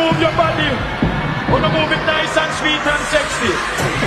move your body. Wanna move it nice and sweet and sexy.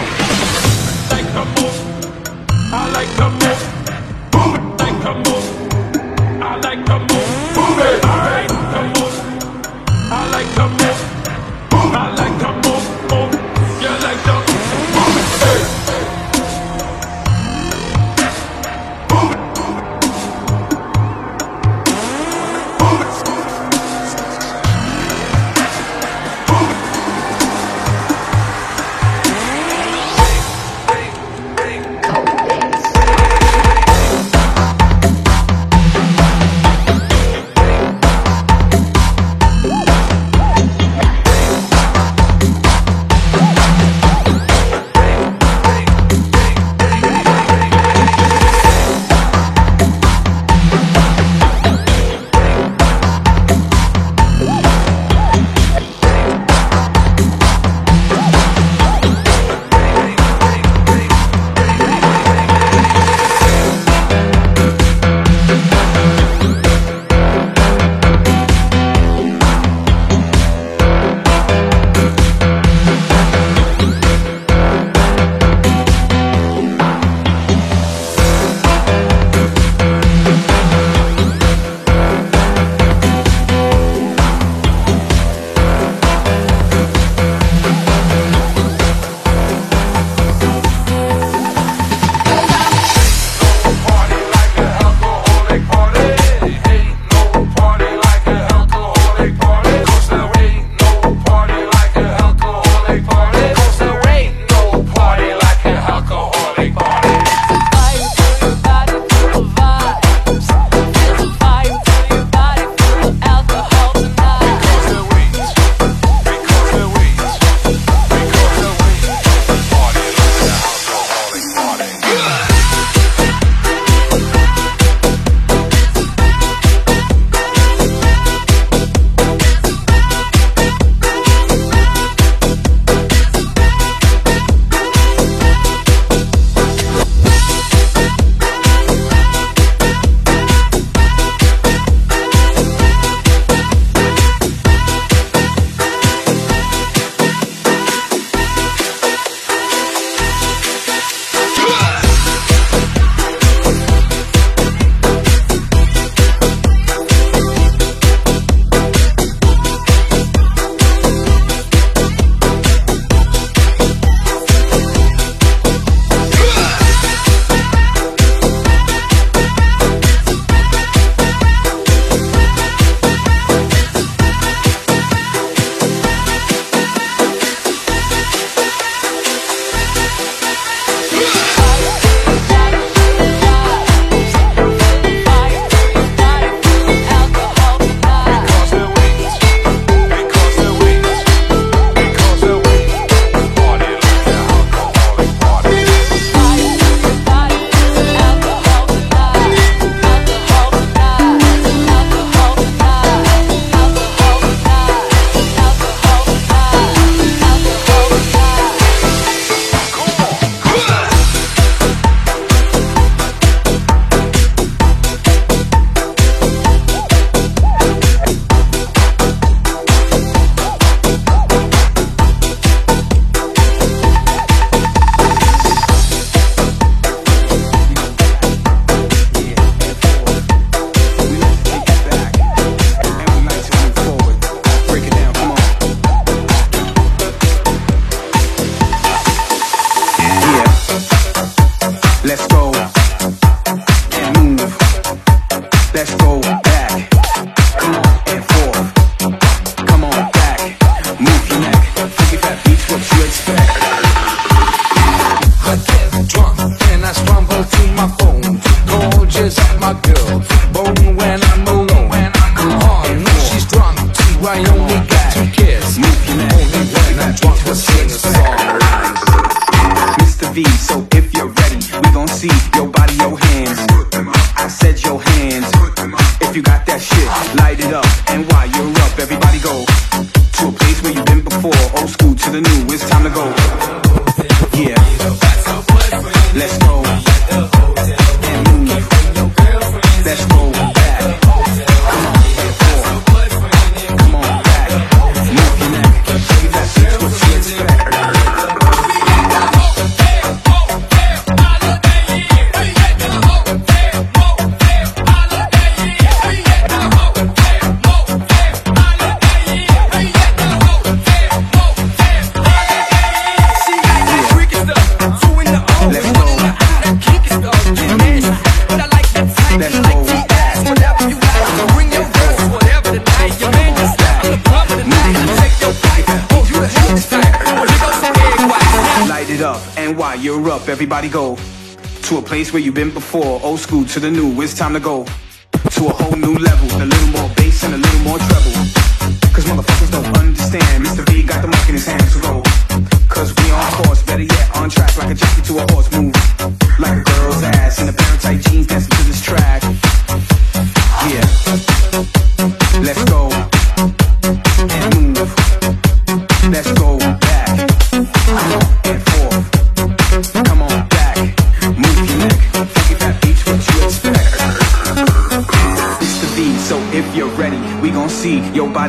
place where you've been before. Old school to the new, it's time to go.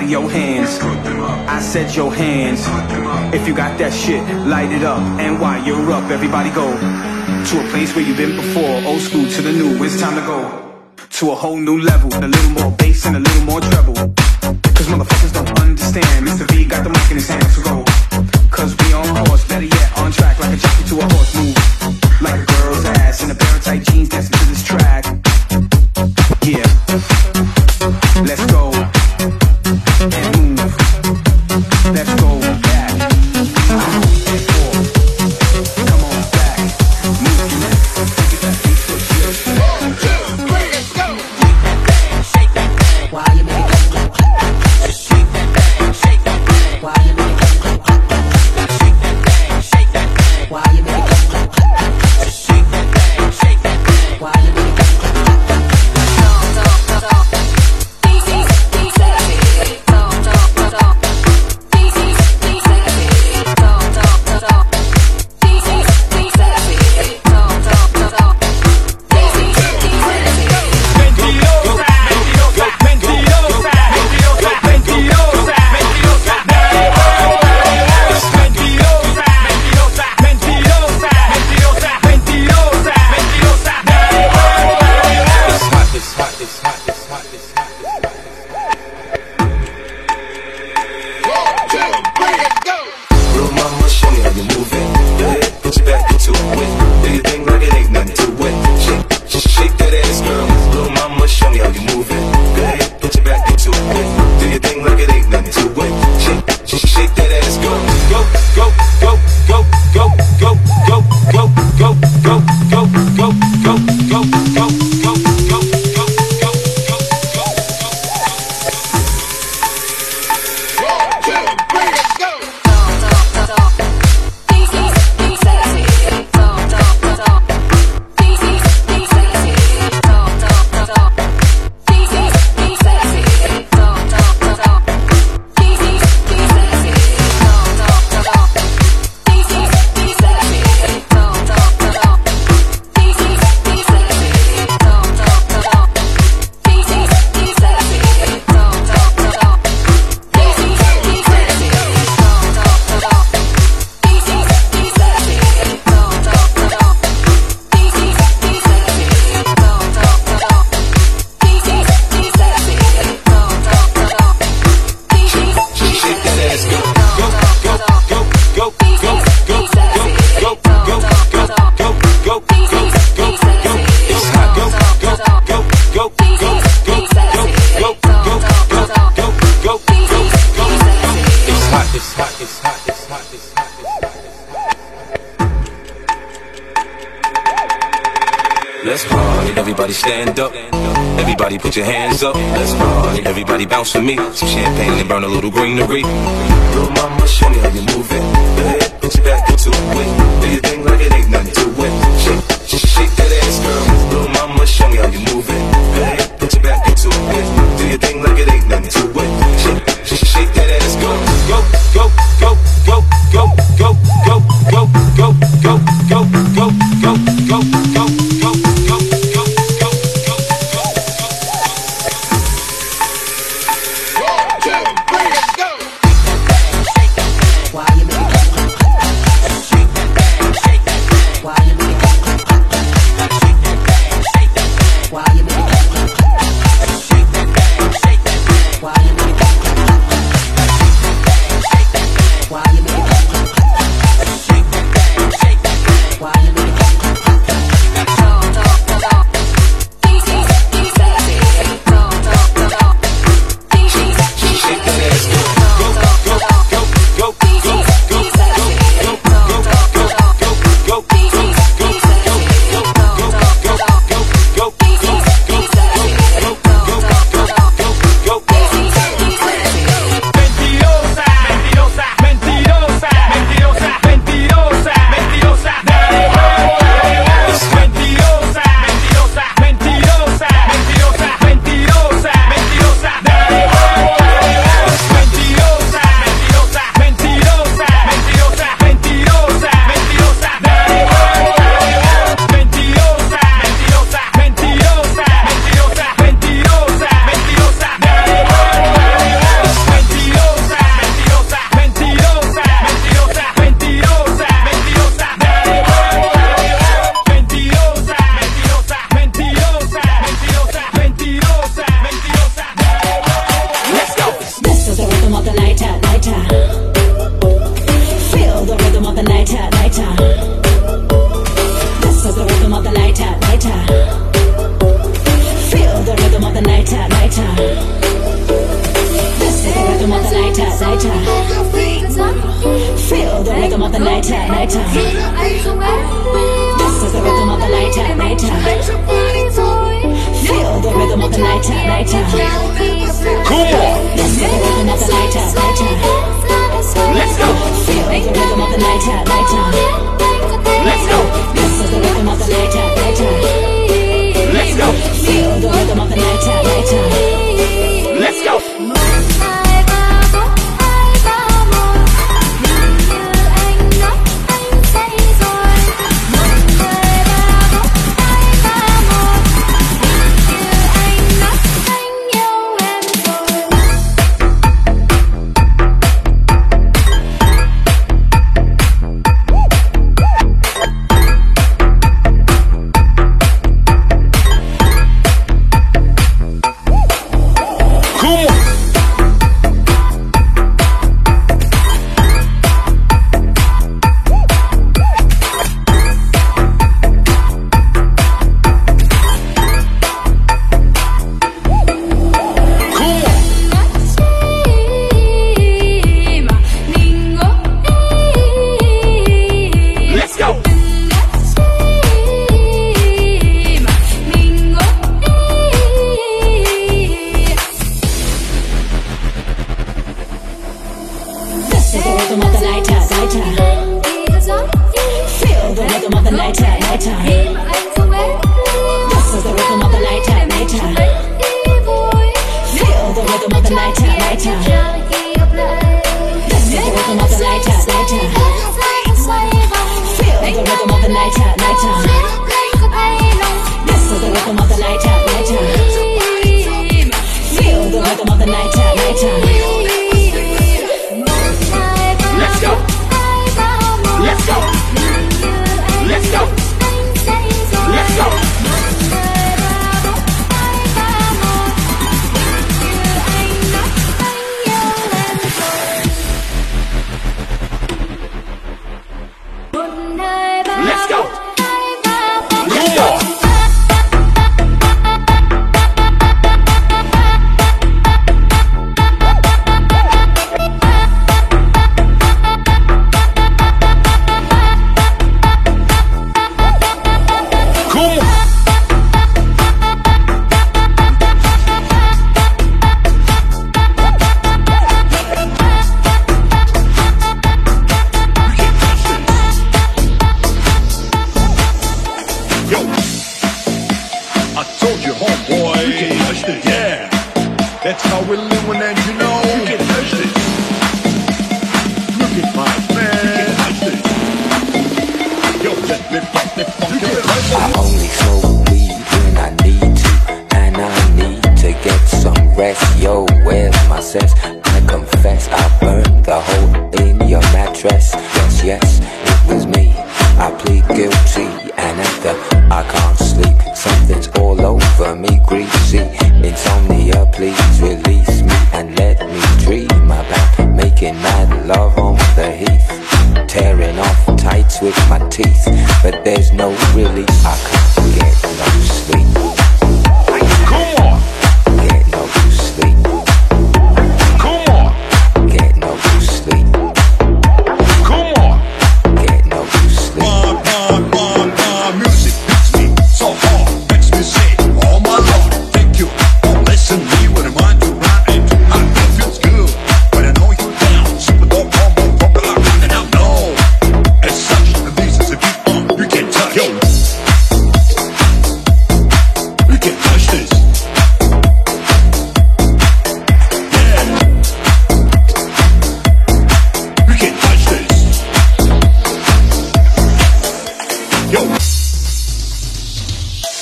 of your hands. I said your hands. If you got that shit, light it up. And while you're up, everybody go to a place where you've been before. Old school to the new, it's time to go to a whole new level. A little more bass and a little more treble. Cause motherfuckers don't understand. Mr. V got the mic in his hands to go. Cause we on horse, better yet, on track. Like a jockey to a horse move. Like a girl's ass in a pair of tight jeans dancing to this track. Yeah. Let's go. me. Some champagne and burn a little greenery.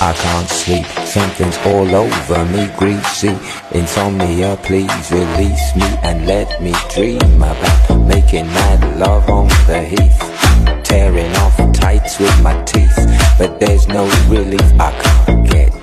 I can't sleep, something's all over me, greasy Insomnia, please release me and let me dream about Making mad love on the heath. Tearing off tights with my teeth. But there's no relief. I can't get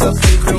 so frequent.